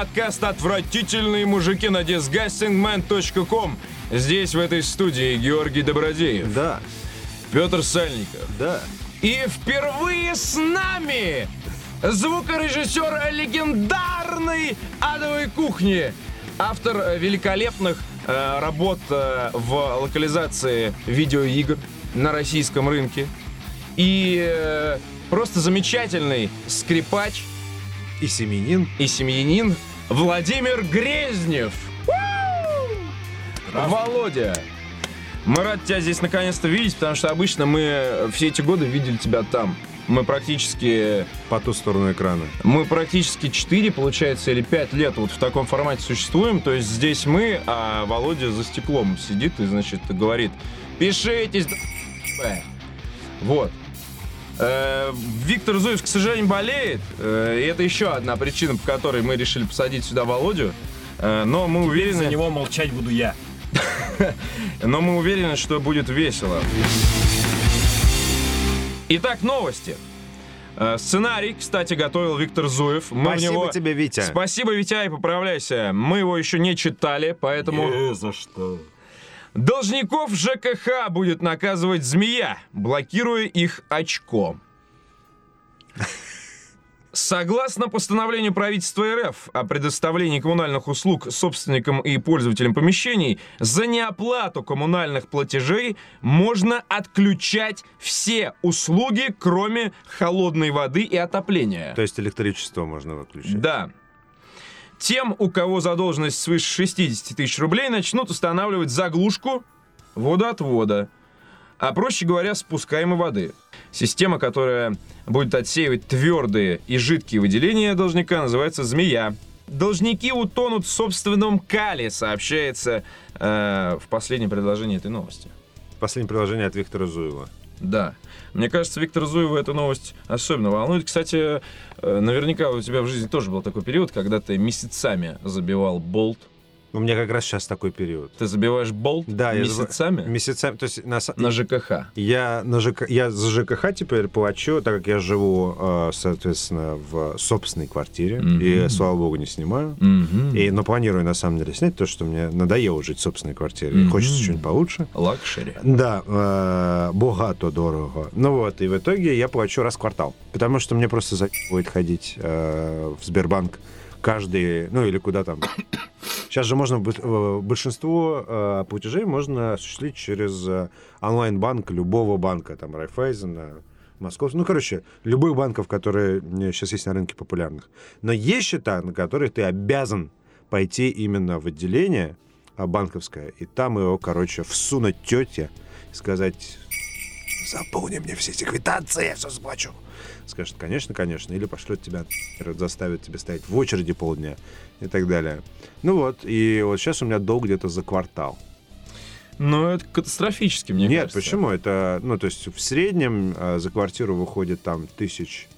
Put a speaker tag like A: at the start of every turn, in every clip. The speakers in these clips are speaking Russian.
A: подкаст «Отвратительные мужики» на disgustingman.com. Здесь, в этой студии, Георгий Добродеев.
B: Да,
A: Петр Сальников.
B: да.
A: И впервые с нами звукорежиссер легендарной адовой кухни, автор великолепных э, работ э, в локализации видеоигр на российском рынке и э, просто замечательный скрипач
B: И семенин.
A: и семьянин Владимир Грезнев. Володя, мы рады тебя здесь наконец-то видеть, потому что обычно мы все эти годы видели тебя там. Мы практически,
B: По ту сторону экрана.
A: мы практически 4, получается, или 5 лет вот в таком формате существуем. То есть здесь мы, а Володя за стеклом сидит и, значит, говорит, пишитесь, да, вот. Э, Виктор Зуев, к сожалению, болеет. э, И это еще одна причина, по которой мы решили посадить сюда Володю. Э, Но мы
C: За
A: уверены,
C: него молчать буду я.
A: но мы уверены, что будет весело. Итак, новости. Сценарий, кстати, готовил Виктор Зуев. Мы
B: Спасибо
A: него...
B: тебе, Витя.
A: Спасибо, Витя, и поправляйся. Мы его еще не читали, поэтому...
C: Э, за что?
A: Должников ЖКХ будет наказывать змея, блокируя их очком. Согласно постановлению правительства РФ о предоставлении коммунальных услуг собственникам и пользователям помещений, за неоплату коммунальных платежей можно отключать все услуги, кроме холодной воды и отопления.
B: То есть электричество можно выключить.
A: Да. Тем, у кого задолженность свыше 60 тысяч рублей, начнут устанавливать заглушку водоотвода, а проще говоря, спускаемой воды. Система, которая будет отсеивать твердые и жидкие выделения должника, называется «змея». Должники утонут в собственном кале, сообщается э, в последнем предложении этой новости.
B: Последнее приложение от Виктора Зуева.
A: Да. Мне кажется, Виктор Зуева эта новость особенно волнует. Кстати, э, наверняка у тебя в жизни тоже был такой период, когда ты месяцами забивал болт.
B: У меня как раз сейчас такой период.
A: Ты забиваешь болт
B: Да, я заб-
A: месяцами
B: Месяцами. То есть на,
A: на ЖКХ.
B: я, на ЖК... я за ЖКХ теперь плачу, так как я живу, э, соответственно, в собственной квартире.
A: Мгм.
B: И, слава богу, не снимаю.
A: Мгм.
B: И, но планирую, на самом деле, снять, то, что мне надоело жить в собственной квартире.
A: Мгм.
B: хочется что-нибудь получше.
A: Luxury.
B: Да, э, богато дорого. Ну вот, и в итоге я плачу раз в квартал. Потому что мне просто будет ходить э, в Сбербанк каждый, ну или куда там. Сейчас же можно, э, большинство э, платежей можно осуществить через э, онлайн-банк любого банка, там, Райфайзена, Московского, ну, короче, любых банков, которые сейчас есть на рынке популярных. Но есть счета, на которые ты обязан пойти именно в отделение а, банковское, и там его, короче, всунуть тете и сказать, заполни мне все эти квитанции, я все заплачу. Скажет, конечно, конечно, или пошлет тебя, заставит тебя стоять в очереди полдня и так далее. Ну вот, и вот сейчас у меня долг где-то за квартал.
A: Ну, это катастрофически, мне
B: Нет,
A: кажется.
B: почему? Это, ну, то есть в среднем э, за квартиру выходит там тысяч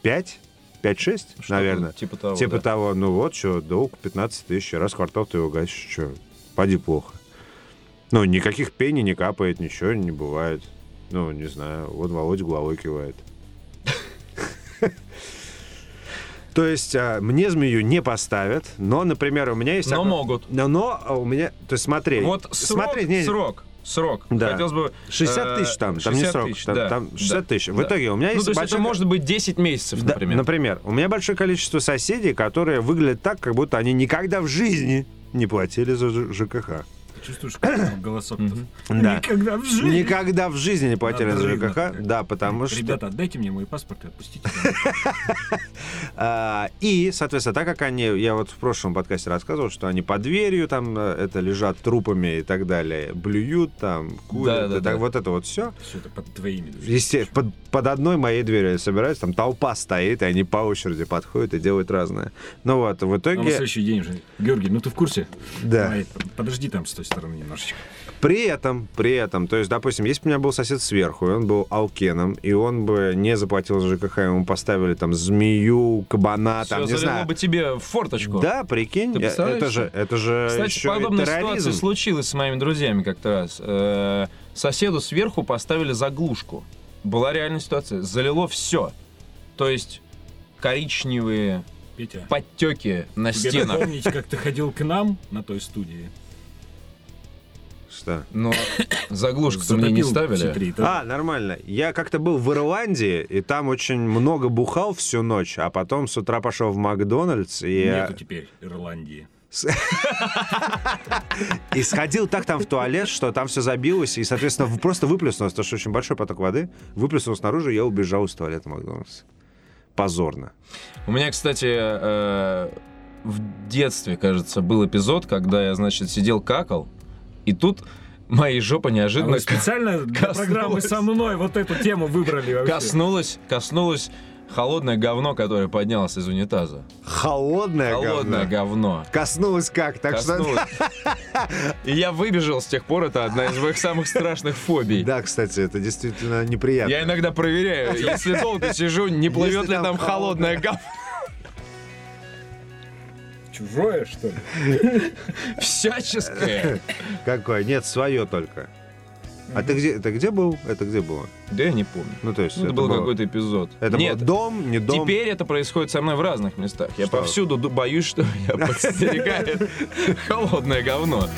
B: пять, пять-шесть,
A: Что-то
B: наверное.
A: Типа того,
B: Типа
A: да.
B: того, ну вот, что, долг 15 тысяч, раз в квартал ты его гасишь, что, поди плохо. Ну, никаких пений не капает, ничего не бывает. Ну, не знаю, вот Володя головой кивает. То есть а, мне змею не поставят, но, например, у меня есть...
A: Но могут.
B: Но, а, у меня... То есть смотри.
A: Вот срок, срок, срок.
B: Да.
A: Хотелось бы...
B: 60
A: э,
B: тысяч там, там не
A: 60
B: срок,
A: тысяч,
B: там,
A: да,
B: там 60
A: да,
B: тысяч. В
A: да.
B: итоге у меня
A: Ну,
B: есть
A: то есть это может быть 10 месяцев,
B: Да,
A: например.
B: например, у меня большое количество соседей, которые выглядят так, как будто они никогда в жизни не платили за ЖКХ.
C: Чувствуешь, как голосок
A: Мгм.
B: Да.
C: Никогда в жизни.
B: Никогда в жизни не платили за ЖКХ, да, потому что...
C: Ребята, отдайте мне мой паспорт и отпустите.
B: А, и, соответственно, так как они, я вот в прошлом подкасте рассказывал, что они под дверью там э, это лежат трупами и так далее, блюют там, курят, вот это вот все.
C: Все это под твоими.
B: Естественно, под, одной моей дверью собираются, там толпа стоит, и они по очереди подходят и делают разное. Ну вот, в
C: А на
B: итоге,
C: следующий день уже. Георгий, ну ты в курсе?
B: да.
C: Давай, подожди там с той стороны немножечко.
B: При этом, при этом, то есть, допустим, если бы у меня был сосед сверху, и он был алкеном, и он бы не заплатил за ЖКХ, ему поставили там змею, кабана,
A: Всё
B: там, не
A: залило
B: знаю.
A: бы тебе в форточку.
B: Да, прикинь,
A: Ты
B: э, это же, это же
A: Кстати,
B: еще и
A: подобная
B: терроризм.
A: ситуация случилась с моими друзьями как-то раз. Э, Соседу сверху поставили заглушку. Была реальная ситуация. Залило все. То есть коричневые
C: Петя,
A: подтеки на
C: тебе
A: стенах.
C: напомнить, как ты ходил к нам на той студии?
B: Что?
A: Но заглушку-то мне не ставили.
C: три этажа.
B: А, нормально. Я как-то был в Ирландии, и там очень много бухал всю ночь, а потом с утра пошел в Макдональдс и,
C: Нету теперь Ирландии.
B: и сходил так там в туалет, что там все забилось, и, соответственно, просто выплеснулось, потому что очень большой поток воды. Выплеснулось снаружи, и я убежал из туалета Макдональдса. Позорно.
A: У меня, кстати, э, в детстве, кажется, был эпизод, когда я, значит, сидел какал, и тут моей жопа
C: А
A: неожиданно
C: вы специально для
A: коснулась.
C: программы со мной вот эту тему выбрали вообще?
A: коснулось, коснулось холодное говно, которое поднялось из унитаза.
B: Холодное,
A: Холодное
B: говно.
A: говно.
B: Коснулось как? Так
A: Коснулось. И я выбежал с тех пор, это одна из моих самых страшных фобий.
B: что... Да, кстати, это действительно неприятно.
A: Я иногда проверяю, если долго сижу, не плывет ли
B: там
A: холодное говно.
C: Чужое, что ли?
A: Всяческое.
B: Какое? Нет, свое только. А ты где, это где был? Это где было?
A: Да я не помню.
B: Ну, то есть
A: Ну, Это
B: это
A: был
B: было-
A: какой-то эпизод.
B: Это
A: Нет,
B: был дом, не дом?
A: Теперь это происходит со мной в разных местах. Я
B: Что?
A: повсюду ду- боюсь, что меня подстерегает холодное говно.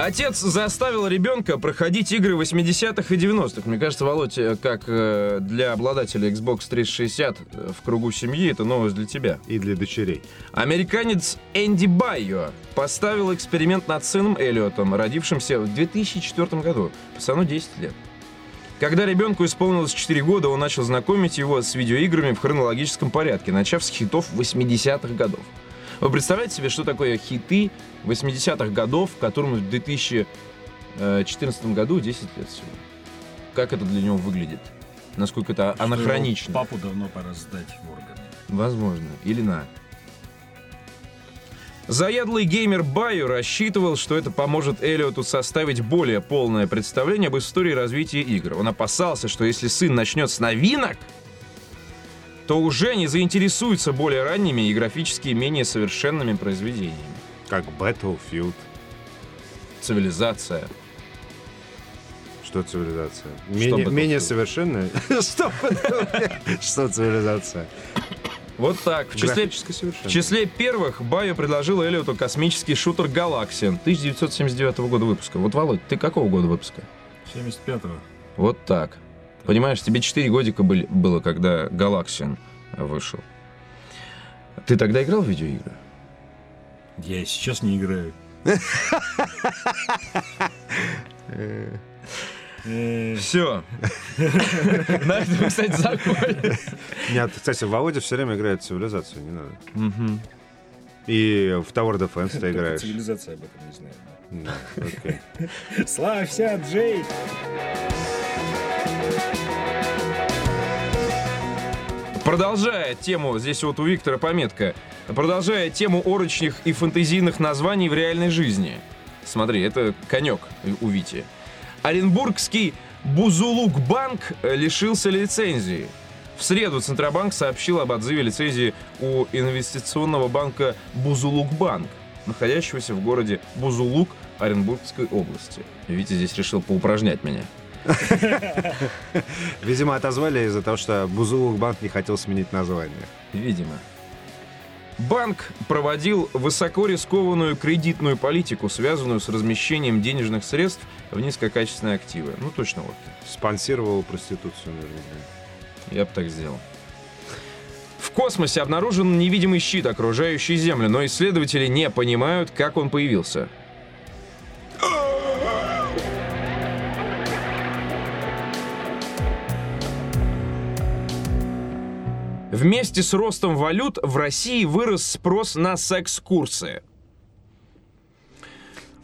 A: Отец заставил ребенка проходить игры 80-х и 90-х. Мне кажется, Володь, э, как э, для обладателя Xbox 360 э, в кругу семьи, это новость для тебя.
B: И для дочерей.
A: Американец Энди Байо поставил эксперимент над сыном Эллиотом, родившимся в 2004 году. Пацану 10 лет. Когда ребенку исполнилось 4 года, он начал знакомить его с видеоиграми в хронологическом порядке, начав с хитов 80-х годов. Вы представляете себе, что такое хиты 80-х годов, которым в 2014 году 10 лет всего? Как это для него выглядит? Насколько это
C: Что
A: анахронично?
C: Папу давно пора сдать в органы.
A: Возможно. Или на. Заядлый геймер Байо рассчитывал, что это поможет Эллиоту составить более полное представление об истории развития игр. Он опасался, что если сын начнет с новинок, то уже не заинтересуется более ранними и графически менее совершенными произведениями.
B: Как Battlefield.
A: Цивилизация.
B: Что цивилизация?
A: Что
B: Менее,
A: Battlefield?
B: менее совершенная? Что? Что цивилизация?
A: Вот так. В числе, в числе первых Байо предложил Эллиоту космический шутер Galaxian 1979 года выпуска. Вот, Володь, ты какого года выпуска?
C: 75-го.
A: Вот так. Понимаешь, тебе 4 годика были, было, когда Галаксиан вышел. Ты тогда играл в видеоигры?
C: Я сейчас не играю.
A: Все. На этом, кстати, закончим.
B: Нет, кстати, Володя все время играет в цивилизацию, не надо. И в Tower Defense ты играешь.
C: Цивилизация об этом не знает.
B: Да, окей.
C: Славься, Джей!
A: Продолжая тему, здесь вот у Виктора пометка, продолжая тему орочных и фэнтезийных названий в реальной жизни. Смотри, это конек у Вити. Оренбургский Бузулук-банк лишился лицензии. В среду Центробанк сообщил об отзыве лицензии у инвестиционного банка Бузулук-банк, находящегося в городе Бузулук Оренбургской области. Витя здесь решил поупражнять меня.
B: Видимо, отозвали из-за того, что Бузулук банк не хотел сменить название.
A: Видимо. Банк проводил высоко рискованную кредитную политику, связанную с размещением денежных средств в низкокачественные активы. Ну, точно вот.
B: Спонсировал проституцию, наверное.
A: Я бы так сделал. В космосе обнаружен невидимый щит, окружающий Землю, но исследователи не понимают, как он появился. Вместе с ростом валют в России вырос спрос на секс-курсы.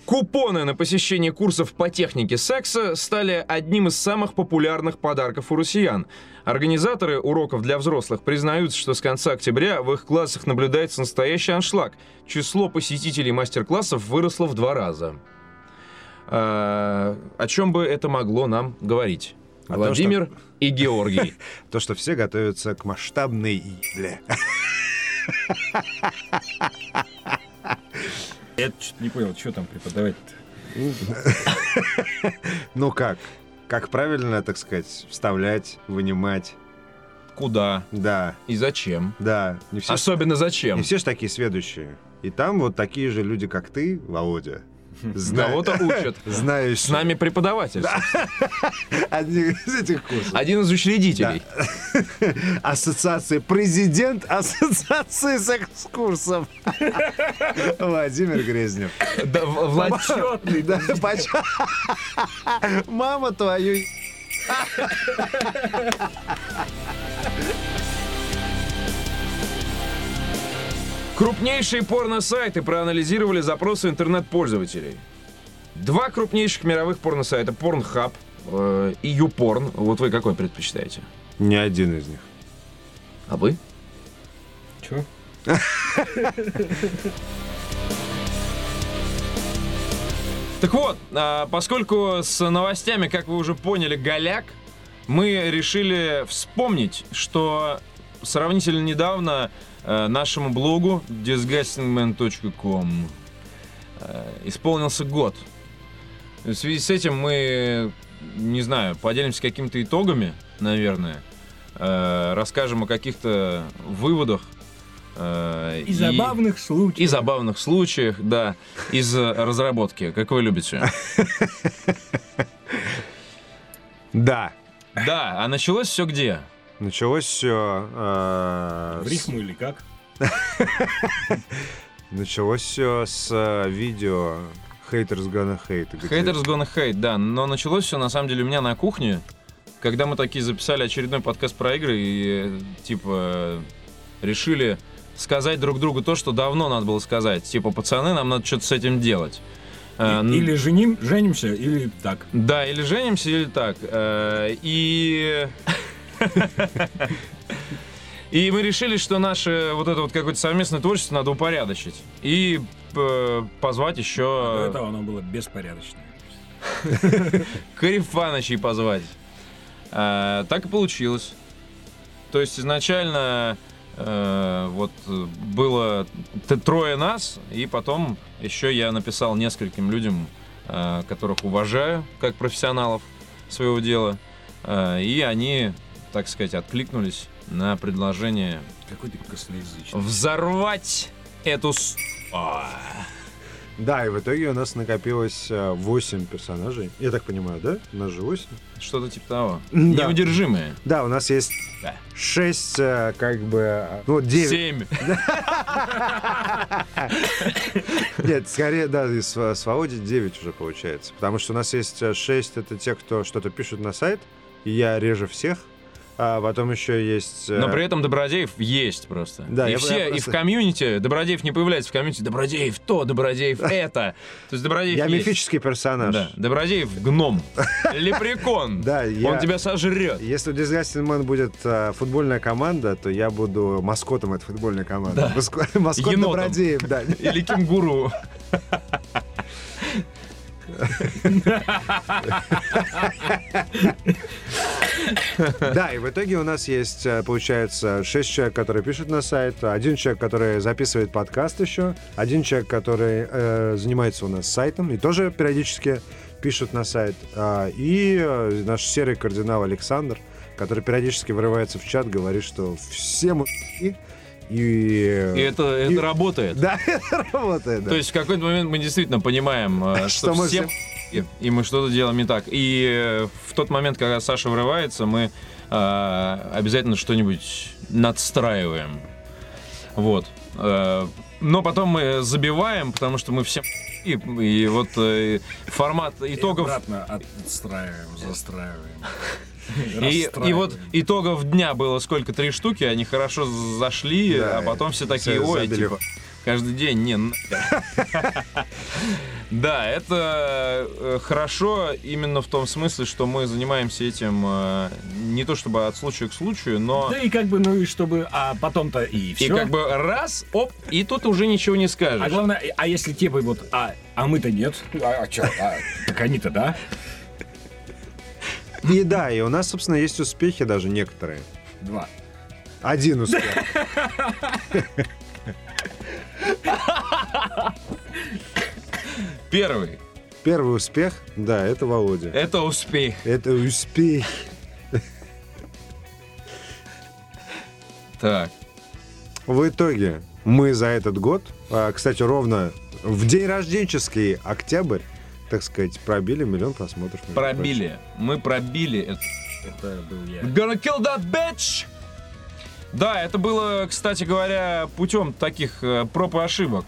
A: Купоны на посещение курсов по технике секса стали одним из самых популярных подарков у россиян. Организаторы уроков для взрослых признаются, что с конца октября в их классах наблюдается настоящий аншлаг. Число посетителей мастер-классов выросло в два разаза. А, о чем бы это могло нам говорить?
B: Том,
A: Владимир и Георгий.
B: То, что все готовятся к масштабной ебле.
C: Я что-то не понял, что там преподавать-то.
B: Ну как? как правильно, так сказать, вставлять, вынимать.
A: Куда
B: Да,
A: и зачем?
B: да. Не все, ж-
A: Особенно зачем?
B: не все же такие сведущие. И там вот такие же люди, как ты, Володя. Зна-
A: Кого-то учат.
B: Знающие.
A: С нами преподаватель.
B: Одни из этих курсов.
A: Один из учредителей.
B: Ассоциации, президент Ассоциации секс-курсов. Владимир Грезнев.
A: Да, В- Влад-
C: Четный.
B: Да, поч- Мама твою...
A: Крупнейшие порно-сайты проанализировали запросы интернет-пользователей. Два крупнейших мировых порно-сайта Pornhub э, и YouPorn. Вот вы какой предпочитаете?
B: Ни один из них.
A: А вы?
C: Че?
A: Так вот, а, поскольку с новостями, как вы уже поняли, голяк, мы решили вспомнить, что сравнительно недавно нашему блогу disgustingman.com э, исполнился год. В связи с этим мы, не знаю, поделимся какими-то итогами, наверное, э, расскажем о каких-то выводах. э,
C: И забавных
A: и
C: случаев.
A: забавных случаях, да, из э, разработки, как вы любите.
B: Да.
A: Да, а началось все где?
B: Началось все...
C: В рифму или как?
B: Началось все с э, видео Haters Gonna Hate. где-
A: Haters gonna hate, да, но началось все на самом деле у меня на кухне, когда мы такие записали очередной подкаст про игры и э, типа решили сказать друг другу то, что давно надо было сказать. Типа, пацаны, нам надо что-то с этим делать. Э,
C: Или женим, женимся, или так.
A: Да, или женимся, или так. Э, И... И мы решили, что наше вот это вот какое-то совместное творчество надо упорядочить. И э, позвать
C: До
A: еще
C: этого оно было беспорядочное.
A: Карифанычей позвать. А, так и получилось. То есть изначально э, вот было трое нас, и потом еще я написал нескольким людям, э, которых уважаю как профессионалов своего дела, э, и они, так сказать, откликнулись на предложение
C: Какой ты косноязычный.
A: взорвать эту с... А.
B: Да, и в итоге у нас накопилось 8 персонажей. Я так понимаю, да? У нас же 8.
A: Что-то типа того.
B: Да.
A: Неудержимые.
B: Да, у нас есть
A: Да.
B: 6, как бы... э, Ну, 9.
A: Семь.
B: Нет, скорее, да, и с, Володей 9 уже получается. Потому что у нас есть 6, это те, кто что-то пишут на сайт, и я реже всех. А потом еще есть... э,
A: Но при этом Добродеев есть просто.
B: Да,
A: и
B: я-
A: все,
B: я
A: и
B: просто-
A: в комьюнити, Добродеев не появляется в комьюнити, Добродеев то, Добродеев это. То есть Добродеев
B: Я
A: есть.
B: мифический персонаж.
A: Да, Добродеев гном, лепрекон.
B: Да, я-
A: Он тебя сожрет.
B: Если у Disgusting Man будет э, футбольная команда, то я буду маскотом этой футбольной команды. Маско- Маскот
A: Енотом.
B: Добродеев, да.
A: Или кенгуру.
B: Да, и в итоге у нас есть, э, получается, 6 человек, которые пишут на сайт, один человек, который записывает подкаст еще, один человек, который э, занимается у нас сайтом и тоже периодически пишет на сайт, а, и э, наш серый кардинал Александр, который периодически врывается в чат, говорит, что все мы и...
A: И это, это
B: И-
A: работает.
B: Да, это работает, да.
A: То есть в какой-то момент мы действительно понимаем, э,
B: Что
A: что
B: мы
A: все
B: все-
A: и мы что-то делаем не так. И э, в тот момент, когда Саша врывается, мы э, обязательно что-нибудь надстраиваем. Вот. Э, Но потом мы забиваем, потому что мы все и, и вот э, формат
C: И
A: итогов
C: обратно отстраиваем, застраиваем.
A: И, и вот итогов дня было сколько три штуки, они хорошо зашли,
B: Да,
A: а потом все такие,
B: все
A: ой,
B: забили.
A: типа, каждый день, не, нахер». Да, это э, хорошо именно в том смысле, что мы занимаемся этим э, не то чтобы от случая к случаю, но
C: Да и как бы, ну и чтобы, а потом-то и все.
A: и как бы раз, оп, и тут уже ничего не
C: А
A: скажешь.
C: главное, а если типа вот, а, а мы-то нет? А, а чё? А, так они-то да?
B: И да, и у нас, собственно, есть успехи даже некоторые.
C: Два.
B: Один успех.
A: Первый.
B: Первый успех, да, это Володя.
A: Это успех.
B: Это успех.
A: Так.
B: В итоге мы за этот год, а, кстати, ровно в день рожденческий октябрь, так сказать, пробили миллион просмотров.
A: Пробили. Мы пробили это.
C: Это был я.
A: Gonna kill that bitch! Да, это было, кстати говоря, путем таких э, проб и ошибок.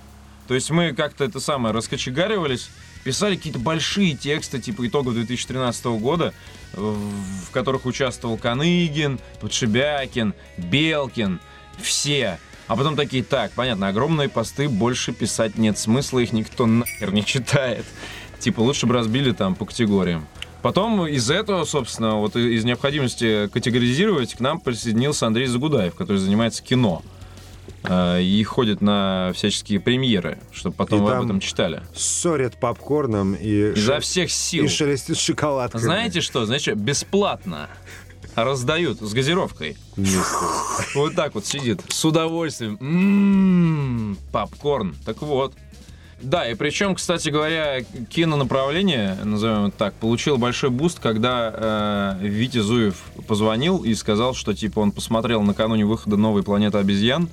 A: То есть мы как-то это самое раскочегаривались, писали какие-то большие тексты, типа итогов 2013 года, в которых участвовал Каныгин, Подшибякин, Белкин, все. А потом такие, так, понятно, огромные посты, больше писать нет смысла, их никто нахер не читает. Типа лучше бы разбили там по категориям. Потом из этого, собственно, вот из необходимости категоризировать к нам присоединился Андрей Загудаев, который занимается кино. Э, И ходит на всяческие премьеры, чтобы потом
B: И
A: вы об этом читали.
B: Сорят попкорном и,
A: Изо всех сил.
B: и шелестит шоколадками.
A: Знаете что? Знаете, что? бесплатно раздают с газировкой. Вот так вот сидит, с удовольствием. М-м, попкорн. Так вот. Да, и причем, кстати говоря, кинонаправление, назовем это так, получило большой boost, когда э, Витя Зуев позвонил и сказал, что типа он посмотрел накануне выхода новой планеты обезьян,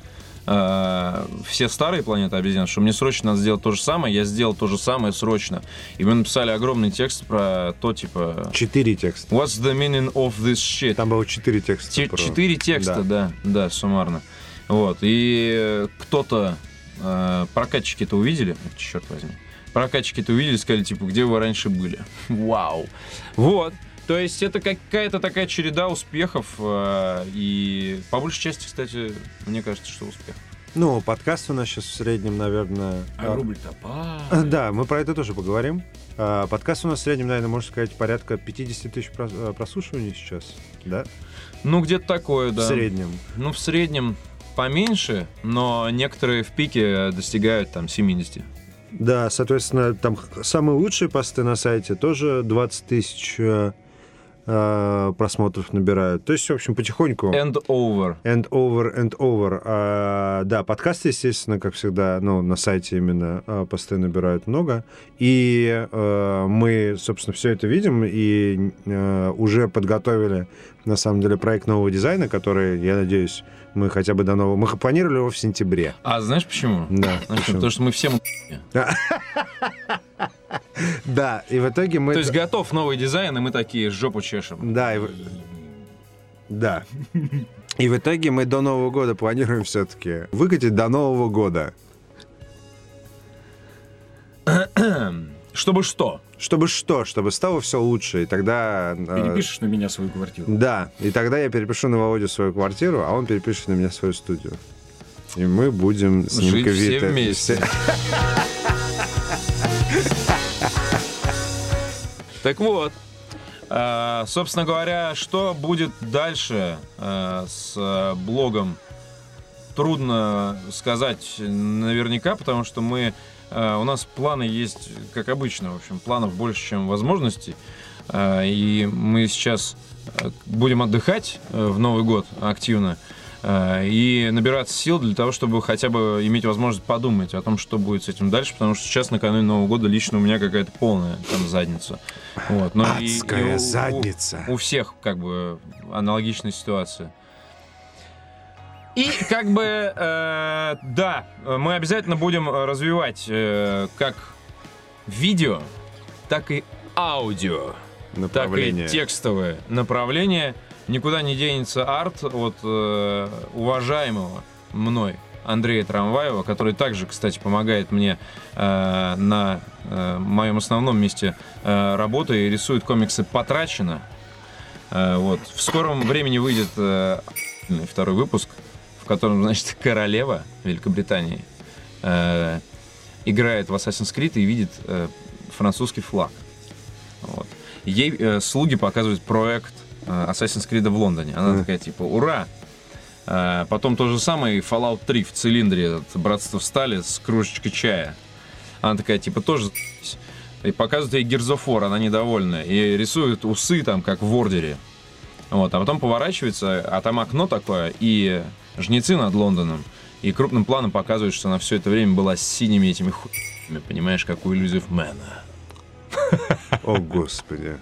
A: э, все старые планеты обезьян, что мне срочно надо сделать то же самое, я сделал то же самое срочно. И мы написали огромный текст про то, типа,
B: Четыре текста.
A: What's the meaning of this shit?
B: Там было четыре текста.
A: Те-
B: про-
A: Четыре текста, да. да, суммарно. Вот. И кто-то э, прокатчики-то увидели, черт возьми. Прокатчики-то увидели, сказали, типа, где вы раньше были? Вау. Вот. То есть это какая-то такая череда успехов. э, и по большей части, кстати, мне кажется, что успех.
B: Ну, подкаст у нас сейчас в среднем, наверное...
C: А
B: а,
C: рубль-то
B: а,
C: падает.
B: Да, мы про это тоже поговорим. А, Подкаст у нас в среднем, наверное, можно сказать, порядка 50 тысяч э, прослушиваний сейчас, да?
A: Ну, где-то такое, да.
B: В среднем.
A: Ну, в среднем поменьше, но некоторые в пике достигают там 70.
B: Да, соответственно, там самые лучшие посты на сайте тоже 20 тысяч э, э, просмотров набирают. То есть, в общем, потихоньку...
A: And over.
B: And over, and over. А, да, подкасты, естественно, как всегда, ну, на сайте именно а, посты набирают много. И э, мы, собственно, все это видим и э, уже подготовили, на самом деле, проект нового дизайна, который, я надеюсь, мы хотя бы до нового... Мы планировали его в сентябре.
A: А знаешь почему?
B: Да,
A: Знаешь,
B: почему?
A: потому что мы все... м***.
B: Да, и в итоге мы...
A: То есть готов новый дизайн, и мы такие жопу чешем.
B: Да, и да. И в итоге мы до Нового года планируем все-таки выкатить до Нового года.
A: Чтобы что?
B: Чтобы что? Чтобы стало все лучше. И тогда... э,
C: Перепишешь на меня свою квартиру.
B: Да, и тогда я перепишу на Володю свою квартиру, а он перепишет на меня свою студию. И мы будем с ним
A: Жить все вместе. Так вот, э, собственно говоря, что будет дальше э, с э, блогом? Трудно сказать наверняка, потому что мы э, у нас планы есть, как обычно, в общем, планов больше, чем возможностей. Э, И мы сейчас э, будем отдыхать э, в Новый год активно э, и набираться сил для того, чтобы хотя бы иметь возможность подумать о том, что будет с этим дальше, потому что сейчас накануне Нового года лично у меня какая-то полная там задница. Вот. Но и- и
B: Адская
A: у-
B: задница.
A: У, всех как бы аналогичная ситуация. И как бы, э, да, мы обязательно будем э, развивать как как видео, так и аудио так и текстовое направление. Никуда не денется арт от э, уважаемого мной Андрея Трамваева, который также, кстати, помогает мне э, на э, моем основном месте э, работы и рисует комиксы «Потрачено». Э, вот. В скором времени выйдет э, второй выпуск, в котором, значит, королева Великобритании э, играет в Assassin's Creed и видит э, французский флаг. Вот. Ей э, слуги показывают проект э, Assassin's Creed в Лондоне. Она
B: Мгм.
A: такая, типа, ура! Э, потом то же самое и Fallout 3 в цилиндре, этот, Братство Стали с кружечкой чая. Она такая, типа, тоже. И показывает ей Герзофор, она недовольна. И рисует усы там, как в Ордере. Вот, а потом поворачивается, а там окно такое, и жнецы над Лондоном. И крупным планом показывают, что она все это время была с синими этими хуями, понимаешь, как у Иллюзив Мэна.
B: О, господи.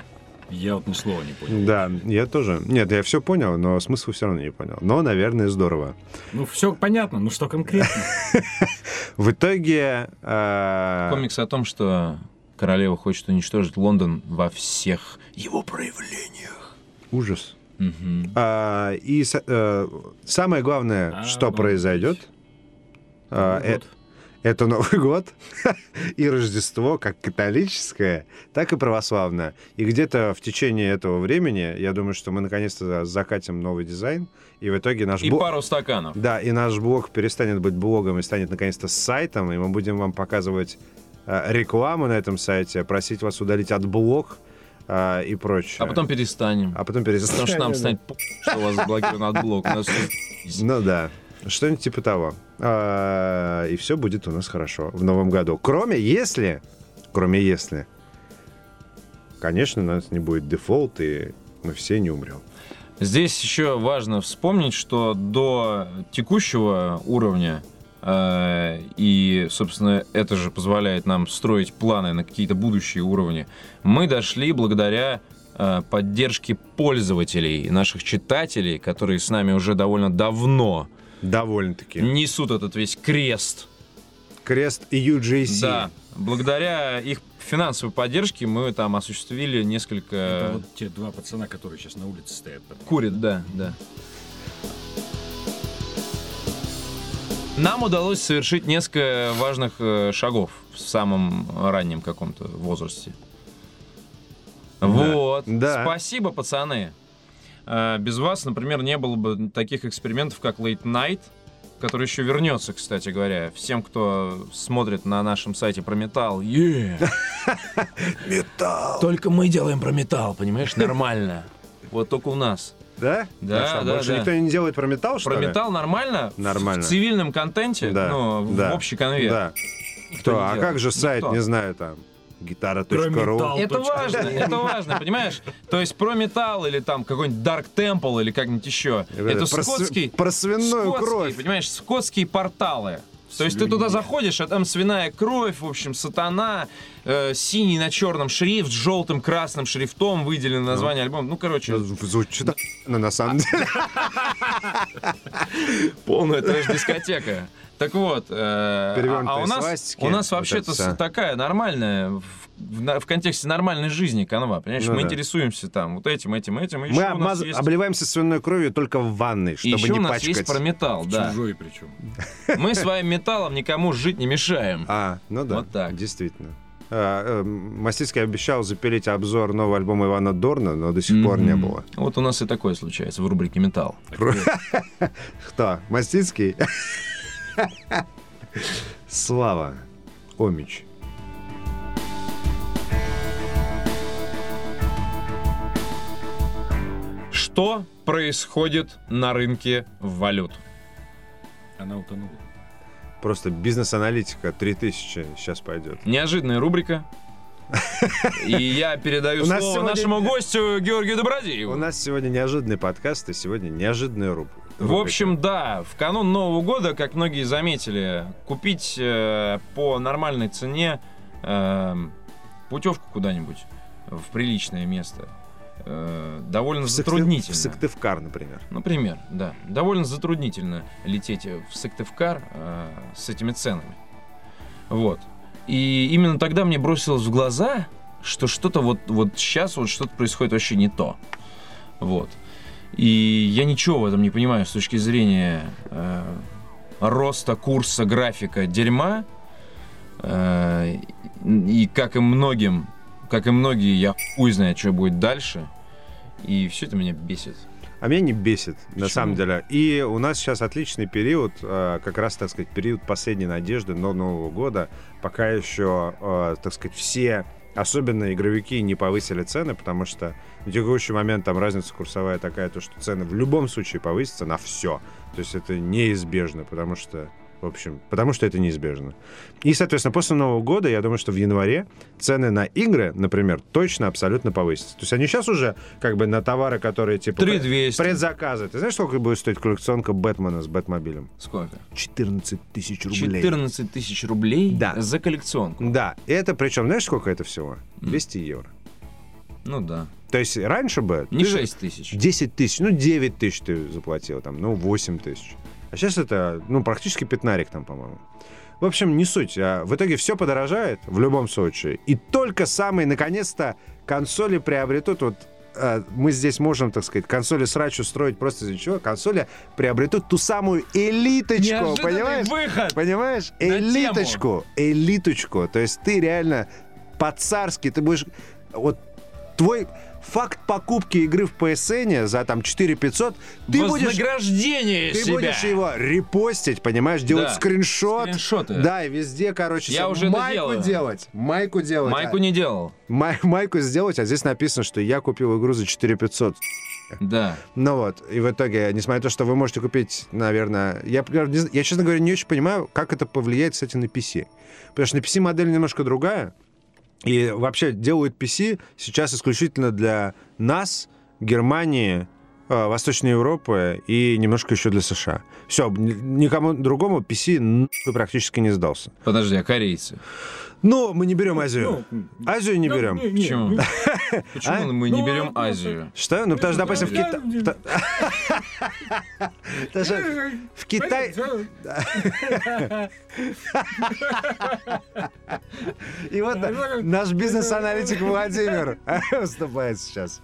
C: Я вот ни слова не понял.
B: Да, я тоже. Нет, я все понял, но смысл все равно не понял. Но, наверное, здорово.
C: Ну, все понятно, ну что конкретно?
B: В итоге... э,
A: Комикс о том, что королева хочет уничтожить Лондон во всех его проявлениях.
B: Ужас. А, и э, самое главное,
C: А,
B: что
C: ну,
B: произойдет, а, э-
C: год.
B: это Новый год и Рождество, как католическое, так и православное. И где-то в течение этого времени, я думаю, что мы наконец-то закатим новый дизайн, и в итоге наш
A: И
B: блог...
A: пару стаканов.
B: Да, и наш блог перестанет быть блогом и станет наконец-то сайтом, и мы будем вам показывать э, рекламу на этом сайте, просить вас удалить от блог э, и прочее.
A: А потом перестанем.
B: а потом перестанем.
A: Потому что нам станет что у вас заблокирован от всё
B: Ну да, что-нибудь типа того. А, и все будет у нас хорошо в новом году. Кроме если, кроме если, конечно, у нас не будет дефолт, и мы все не умрем.
A: Здесь еще важно вспомнить, что до текущего уровня и, собственно, это же позволяет нам строить планы на какие-то будущие уровни. Мы дошли благодаря э, поддержке пользователей, наших читателей, которые с нами уже довольно давно
B: Довольно-таки.
A: несут этот весь крест.
B: Крест и UGC.
A: Да, благодаря их финансовой поддержке мы там осуществили
C: Это
A: несколько...
C: вот те два пацана, которые сейчас на улице стоят.
A: Курит, да, да. Нам удалось совершить несколько важных э, шагов в самом раннем каком-то возрасте. Вот.
B: да.
A: Спасибо, пацаны. Э, Без вас, например, не было бы таких экспериментов, как Late Night, который еще вернется, кстати говоря. Всем, кто смотрит на нашем сайте про металл.
B: Металл.
A: Только мы делаем про металл, понимаешь, нормально. Вот только у нас.
B: Да?
A: Да, да,
B: Больше
A: да.
B: никто не делает про металл, что
A: Про
B: ли?
A: металл нормально?
B: Нормально.
A: В цивильном контенте?
B: Да,
A: Ну,
B: да,
A: в общий конверт.
B: Да. Кто?
A: не
B: А
A: делает.
B: как же сайт,
A: Никто.
B: не знаю, там, гитара.ру?
A: Это важно, это важно, понимаешь? То есть про металл или там какой-нибудь Dark Temple или как-нибудь еще. Это
B: про,
A: скотский...
B: про свиную кровь.
A: понимаешь, скотские порталы. То есть ты туда заходишь, а там свиная кровь, в общем, сатана, э, синий на черном шрифт, с желтым красным шрифтом выделено название альбома. Ну, короче,
B: Звучит охуенно, на самом деле.
A: полная трэш-дискотека. Так вот, э, а, а у нас,
B: свастики,
A: у нас
B: вот
A: вообще-то с- такая нормальная, в, в в контексте нормальной жизни канва, понимаешь?
B: Ну
A: мы
B: да.
A: интересуемся там вот этим, этим, этим.
B: Мы
A: еще
B: обмаз-
A: есть,
B: обливаемся свиной кровью только в ванной,
A: и
B: чтобы
A: еще
B: не
A: у нас
B: пачкать.
A: есть про металл, да.
C: Чужой причем.
A: Мы своим металлом никому жить не мешаем.
B: А, ну да,
A: Вот так.
B: действительно. А, э, Мастицкий обещал запилить обзор нового альбома Ивана Дорна, но до сих пор не было.
A: Вот у нас и такое случается в рубрике «Металл».
B: Кто? Мастицкий? Слава. Омич.
A: Что происходит на рынке валют?
C: Она утонула.
B: Просто бизнес-аналитика 3000 сейчас пойдет.
A: Неожиданная рубрика. И я передаю
B: У
A: слово нашему гостю Георгию
B: У
A: Добродееву.
B: нас сегодня неожиданный подкаст, и сегодня неожиданная руб- рубрика.
A: В общем, да, в канун Нового года, как многие заметили, купить э, по нормальной цене э, путевку куда-нибудь в приличное место э, довольно
B: в
A: затруднительно.
B: В Сыктывкар, например.
A: Например, да. Довольно затруднительно лететь в Сыктывкар э, с этими ценами. Вот. И именно тогда мне бросилось в глаза, что что-то вот, вот сейчас вот что-то происходит вообще не то. Вот. И я ничего в этом не понимаю с точки зрения э, роста курса графика дерьма. Э, и как и многим, как и многие, я хуй знает, что будет дальше. И все это меня бесит.
B: А меня не бесит, на
A: Почему?
B: самом деле. И у нас сейчас отличный период, э, как раз, так сказать, период последней надежды до Нового года, пока еще, э, так сказать, все, особенно игровики, не повысили цены, потому что в текущий момент там разница курсовая такая, то что цены в любом случае повысятся на все. То есть это неизбежно, потому что В общем, потому что это неизбежно. И, соответственно, после Нового года, я думаю, что в январе цены на игры, например, точно абсолютно повысятся. То есть они сейчас уже как бы на товары, которые типа
A: 3200.
B: предзаказы. Ты знаешь, сколько будет стоить коллекционка Бэтмена с Бэтмобилем?
A: Сколько?
B: 14 тысяч рублей.
A: 14 тысяч рублей
B: Да.
A: за коллекционку.
B: Да, и это причем, знаешь, сколько это всего? 200 евро.
A: Ну да.
B: То есть раньше бы...
A: Не
B: ты же
A: 6 тысяч.
B: 10 тысяч, ну 9 тысяч ты заплатил, там, ну 8 тысяч. А сейчас это, ну, практически пятнарик там, по-моему. В общем, не суть. А в итоге все подорожает в любом случае. И только самые, наконец-то, консоли приобретут вот а, мы здесь можем, так сказать, консоли срач устроить просто из-за чего? Консоли приобретут ту самую элиточку,
A: Неожиданный
B: понимаешь?
A: выход!
B: Понимаешь? Элиточку. Элиточку. То есть ты реально по-царски, ты будешь... Вот твой факт покупки игры в PSN за там 4 500, ты будешь... Ты
A: себя.
B: будешь его репостить, понимаешь, делать
A: Да.
B: скриншот.
A: Скриншоты.
B: Да, и везде, короче,
A: Я уже
B: майку делать. Майку делать.
A: Майку
B: а-
A: не делал.
B: май- майку сделать, а здесь написано, что я купил игру за 4 500.
A: Да.
B: Ну вот, и в итоге, несмотря на то, что вы можете купить, наверное... Я, я, честно говоря, не очень понимаю, как это повлияет, кстати, на PC. Потому что на PC модель немножко другая. И вообще делают PC сейчас исключительно для нас, Германии, э, Восточной Европы и немножко еще для США. Все, никому другому PC практически не сдался.
A: Подожди, а корейцы?
B: Но мы не берем Азию.
C: Ну,
B: Азию не
C: да,
B: берем.
A: Почему?
C: ну,
A: Почему
B: А?
A: мы не
C: Ну,
A: берем
C: ну,
A: Азию?
B: Что? Ну, потому что, допустим, в Китае... В Китае... И вот наш бизнес-аналитик Владимир выступает сейчас.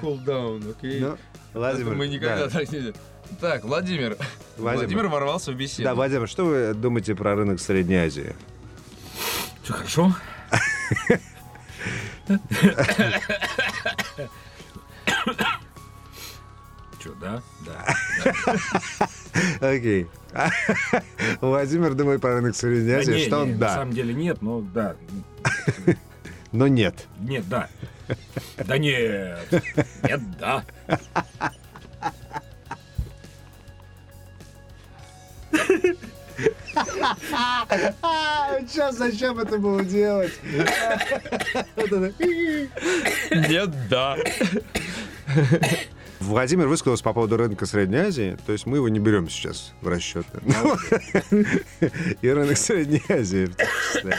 A: Кулдаун, окей.
B: Ну, Владимир,
A: Мы никогда
B: да.
A: так не... Так, Владимир.
B: Владимир.
A: Владимир ворвался в беседу.
B: Да, Владимир, что вы думаете про рынок Средней Азии?
C: Все хорошо. Че, да? Да.
B: Окей. Владимир думает про рынок Средней Азии, что он
C: На
B: да,
C: самом деле нет, но да.
B: но нет.
C: Нет, да. Да нет. Нет, да.
B: Сейчас зачем это было делать?
A: Нет, да.
B: Владимир высказался по поводу рынка Средней Азии, то есть мы его не берем сейчас в расчет. И рынок Средней Азии в том числе.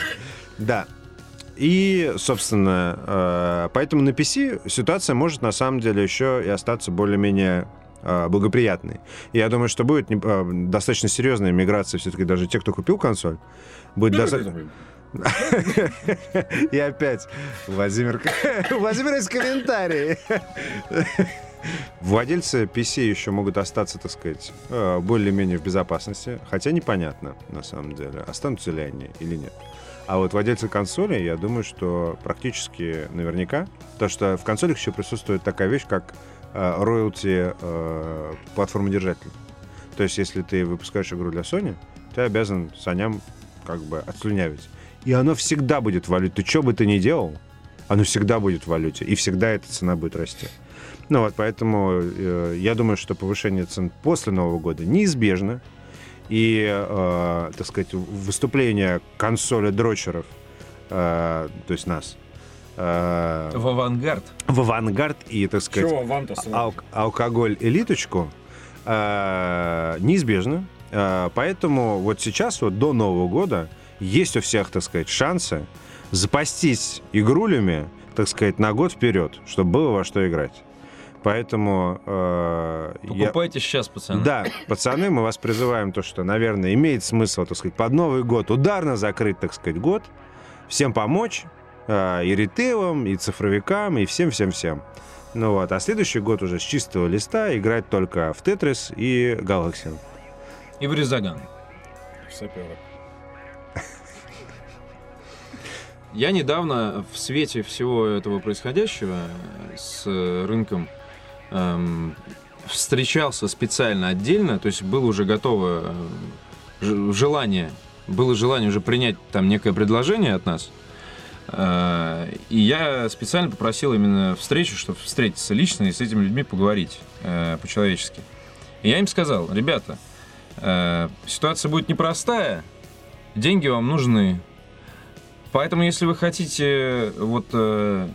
B: Да. И, собственно, э, поэтому на PC ситуация может на самом деле еще и остаться более-менее благоприятной. И я думаю, что будет э, достаточно серьезная миграция все-таки даже тех, кто купил консоль. Будет достаточно... И опять Владимир... У Владимира есть комментарии. Владельцы PC еще могут остаться, так сказать, э, более-менее в безопасности, хотя непонятно, на самом деле, останутся ли они или нет. А вот владельцы консоли, я думаю, что практически наверняка, то что в консолях еще присутствует такая вещь, как роялти э, платформодержатель. То есть, если ты выпускаешь игру для Sony, ты обязан саням как бы отслюнявить. И оно всегда будет в валюте. Ты что бы ты ни делал, оно всегда будет в валюте. И всегда эта цена будет расти. Ну вот, поэтому э, я думаю, что повышение цен после Нового года неизбежно. И, э, так сказать, выступление консоли дрочеров, э, то есть нас, э,
A: В авангард.
B: в авангард и, так сказать,
C: Чего вам-то
B: алкоголь элиточку э, неизбежно. Э, поэтому вот сейчас, вот до Нового года, есть у всех, так сказать, шансы запастись игрулями, так сказать, на год вперед, чтобы было во что играть. Поэтому э, я-
A: Покупайте сейчас, пацаны.
B: да, пацаны, мы вас призываем то, что, наверное, имеет смысл, так сказать, под Новый год ударно закрыть, так сказать, год, всем помочь, и ритейлам, и цифровикам, и всем-всем-всем. Ну вот, а следующий год уже с чистого листа играть только в Тетрис и Галаксин.
A: И в Резаган.
C: Сапера.
A: Я недавно в свете всего этого происходящего э, с э, рынком эм, встречался специально отдельно, то есть было уже готово э, желание, было желание уже принять там некое предложение от нас. Э, И я специально попросил именно встречу, чтобы встретиться лично и с этими людьми поговорить э, по-человечески. И я им сказал, ребята, э, ситуация будет непростая, деньги вам нужны. Поэтому, если вы хотите вот э,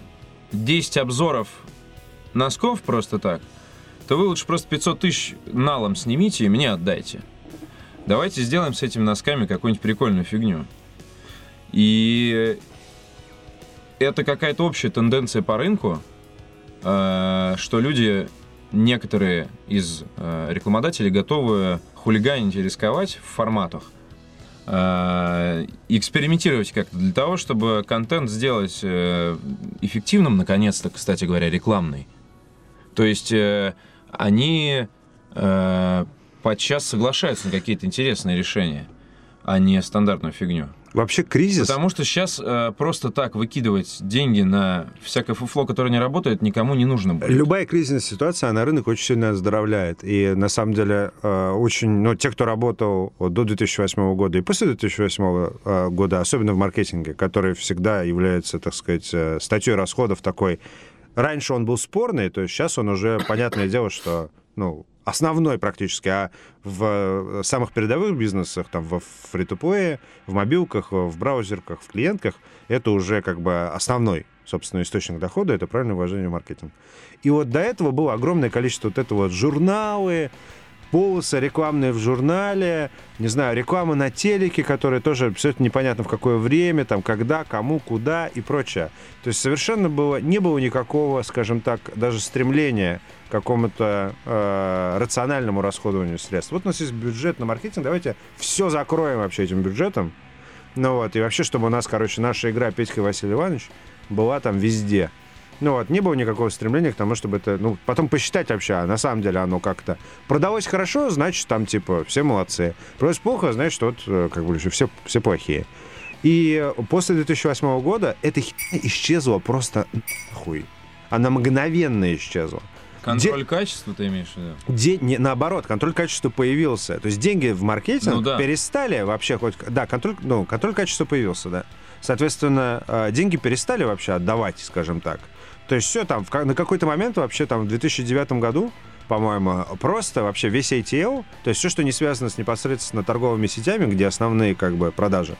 A: 10 обзоров носков просто так, то вы лучше просто 500 тысяч налом снимите и мне отдайте. Давайте сделаем с этими носками какую-нибудь прикольную фигню. И это какая-то общая тенденция по рынку, э, что люди, некоторые из э, рекламодателей готовы хулиганить и рисковать в форматах, э, экспериментировать как-то для того, чтобы контент сделать эффективным, наконец-то, кстати говоря, рекламный. То есть они подчас соглашаются на какие-то интересные решения, а не стандартную фигню.
B: Вообще кризис...
A: Потому что сейчас э, просто так выкидывать деньги на всякое фуфло, которое не работает, никому не нужно будет.
B: Любая кризисная ситуация, она рынок очень сильно оздоровляет. И на самом деле э, очень... Ну, те, кто работал до 2008 года и после 2008 э, года, особенно в маркетинге, который всегда является, так сказать, э, статьей расходов такой... Раньше он был спорный, то есть сейчас он уже, понятное дело, что ну, основной практически, а в самых передовых бизнесах, там, в фри-то-плее, в мобилках, в браузерках, в клиентках, это уже как бы основной, собственно, источник дохода, это правильное вложение в маркетинг. И вот до этого было огромное количество вот этого вот журналы, полосы рекламные в журнале, не знаю, реклама на телеке, которая тоже все это непонятно в какое время, там, когда, кому, куда и прочее. То есть совершенно было, не было никакого, скажем так, даже стремления какому-то э, рациональному расходованию средств. Вот у нас есть бюджет на маркетинг, давайте все закроем вообще этим бюджетом. Ну вот, и вообще, чтобы у нас, короче, наша игра Петька и Василий Иванович была там везде. Ну вот, не было никакого стремления к тому, чтобы это, ну, потом посчитать вообще, а на самом деле оно как-то продалось хорошо, значит, там, типа, все молодцы. Продалось плохо, значит, вот, э, как бы, все, все плохие. И после 2008 года эта херня исчезла просто нахуй. Она мгновенно исчезла.
A: Контроль Де... качества ты имеешь в виду?
B: Де... Не, наоборот, контроль качества появился. То есть деньги в маркетинг ну, да. перестали вообще хоть... Да, контроль, ну, контроль качества появился, да. Соответственно, э, деньги перестали вообще отдавать, скажем так. То есть все там, на какой-то момент вообще там в 2009 году, по-моему, просто вообще весь ATL, то есть все, что не связано с непосредственно торговыми сетями, где основные как бы продажи,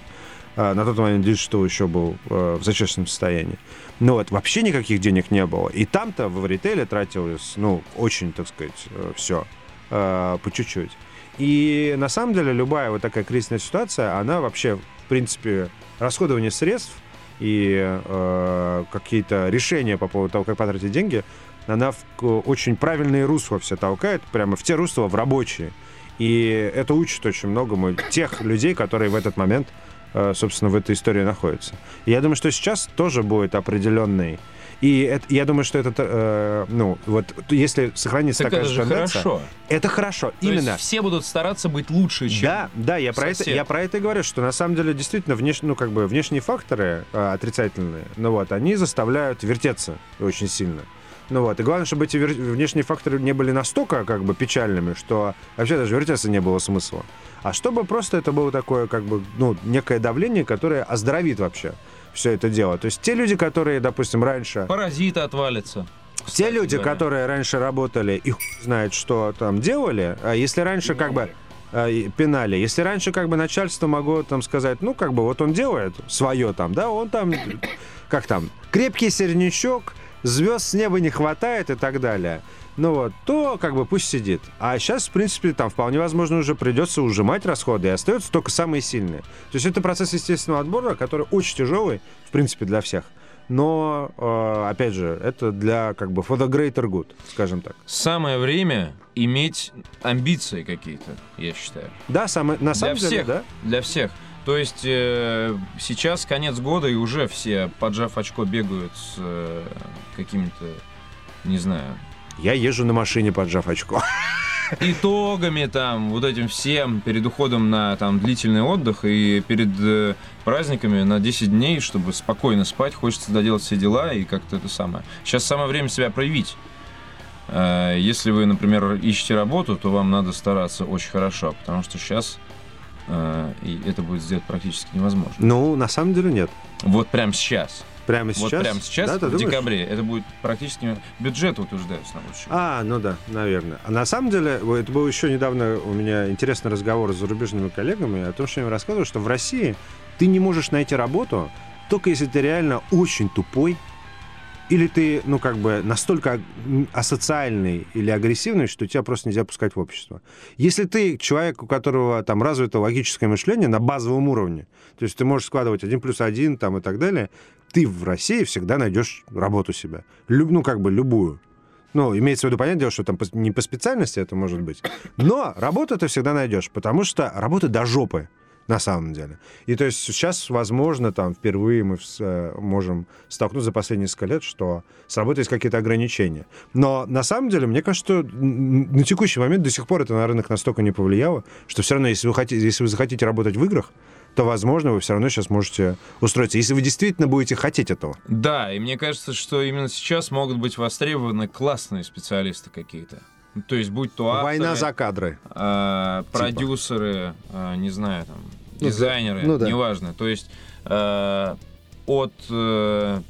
B: на тот момент digital еще был э, в зачаточном состоянии. Но вот вообще никаких денег не было. И там-то в ритейле тратилось, ну, очень, так сказать, э, все э, по чуть-чуть. И на самом деле любая вот такая кризисная ситуация, она вообще, в принципе, расходование средств и э, какие-то решения по поводу того, как потратить деньги, она в очень правильные русла все толкает, прямо в те русла, в рабочие. И это учит очень многому тех людей, которые в этот момент, собственно, в этой истории находятся. И я думаю, что сейчас тоже будет определенный и это, я думаю, что это, э, ну, вот если сохранится так такая
A: это же
B: тенденция,
A: хорошо.
B: Это хорошо,
A: То
B: именно.
A: Есть все будут стараться быть лучше, чем
B: Да, да, я про, это, я про это и говорю, что на самом деле действительно внеш, ну, как бы внешние факторы э, отрицательные, ну вот, они заставляют вертеться очень сильно. Ну вот, и главное, чтобы эти внешние факторы не были настолько как бы печальными, что вообще даже вертеться не было смысла. А чтобы просто это было такое, как бы, ну, некое давление, которое оздоровит вообще все это дело. То есть те люди, которые, допустим, раньше...
A: Паразиты отвалятся.
B: Те люди, говоря. которые раньше работали и знают, что там делали, а если раньше как бы а, пинали. Если раньше как бы начальство могло там сказать, ну как бы вот он делает свое там, да, он там, как там, крепкий сернячок, звезд с неба не хватает и так далее ну вот, то как бы пусть сидит. А сейчас, в принципе, там вполне возможно уже придется ужимать расходы, и остаются только самые сильные. То есть это процесс естественного отбора, который очень тяжелый, в принципе, для всех. Но, э, опять же, это для как бы for the greater good, скажем так.
A: Самое время иметь амбиции какие-то, я считаю.
B: Да, самое, на самом
A: для
B: деле,
A: всех,
B: да.
A: Для всех. То есть э, сейчас конец года, и уже все, поджав очко, бегают с э, какими-то, не знаю,
B: я езжу на машине, поджав очко.
A: итогами там, вот этим всем, перед уходом на там длительный отдых и перед э, праздниками на 10 дней, чтобы спокойно спать, хочется доделать все дела и как-то это самое. Сейчас самое время себя проявить. Э, если вы, например, ищете работу, то вам надо стараться очень хорошо, потому что сейчас и это будет сделать практически невозможно.
B: Ну, на самом деле нет.
A: Вот прямо сейчас.
B: Прямо
A: Вот
B: сейчас?
A: прямо сейчас,
B: Да,
A: в
B: думаешь?
A: декабре, это будет практически бюджет утверждаются на будущее.
B: А, ну да, наверное. А на самом деле, вот это был еще недавно у меня интересный разговор с зарубежными коллегами о том, что я им рассказывал, что в России ты не можешь найти работу, только если ты реально очень тупой, или ты, ну, как бы, настолько асоциальный или агрессивный, что тебя просто нельзя пускать в общество. Если ты человек, у которого там развито логическое мышление на базовом уровне, то есть ты можешь складывать один плюс один там и так далее, ты в России всегда найдешь работу себе. Люб- ну, как бы, любую. Ну, имеется в виду, понятное дело, что там не по специальности это может быть. Но работу ты всегда найдешь, потому что работа до жопы на самом деле. И то есть сейчас, возможно, там впервые мы э, можем столкнуться за последние несколько лет, что с работой есть какие-то ограничения. Но на самом деле, мне кажется, что на текущий момент до сих пор это на рынок настолько не повлияло, что все равно, если вы, хотите, если вы захотите работать в играх, то, возможно, вы все равно сейчас можете устроиться, если вы действительно будете хотеть этого.
A: Да, и мне кажется, что именно сейчас могут быть востребованы классные специалисты какие-то. То есть, будь то авторы,
B: Война за кадры.
A: а, продюсеры, а, не знаю, там,
B: Ну,
A: дизайнеры,
B: ну да.
A: неважно. То есть а, от, э,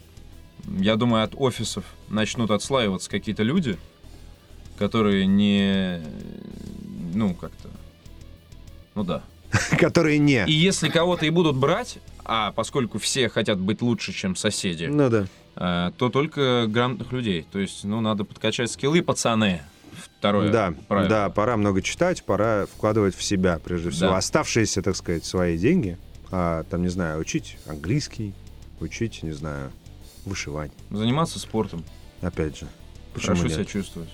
A: я думаю, от офисов начнут отслаиваться какие-то люди, которые не, ну, как-то, ну да.
B: которые не.
A: И если кого-то и будут брать, а поскольку все хотят быть лучше, чем соседи,
B: Ну да.
A: э, то только грамотных людей. То есть, ну, надо подкачать скиллы, пацаны. Второе
B: Да,
A: правило.
B: да, пора много читать, пора вкладывать в себя, прежде всего.
A: Да.
B: Оставшиеся, так сказать, свои деньги, а, там, не знаю, учить английский, учить, не знаю, вышивать.
A: Заниматься спортом.
B: Опять же. Почему
A: Хорошо
B: нет?
A: себя чувствовать.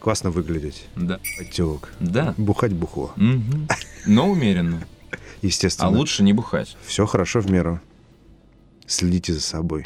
B: Классно выглядеть.
A: Да.
B: Подтелок.
A: Да.
B: Бухать бухло.
A: Мгм. Но умеренно.
B: Естественно.
A: А лучше не бухать.
B: Все хорошо в меру. Следите за собой.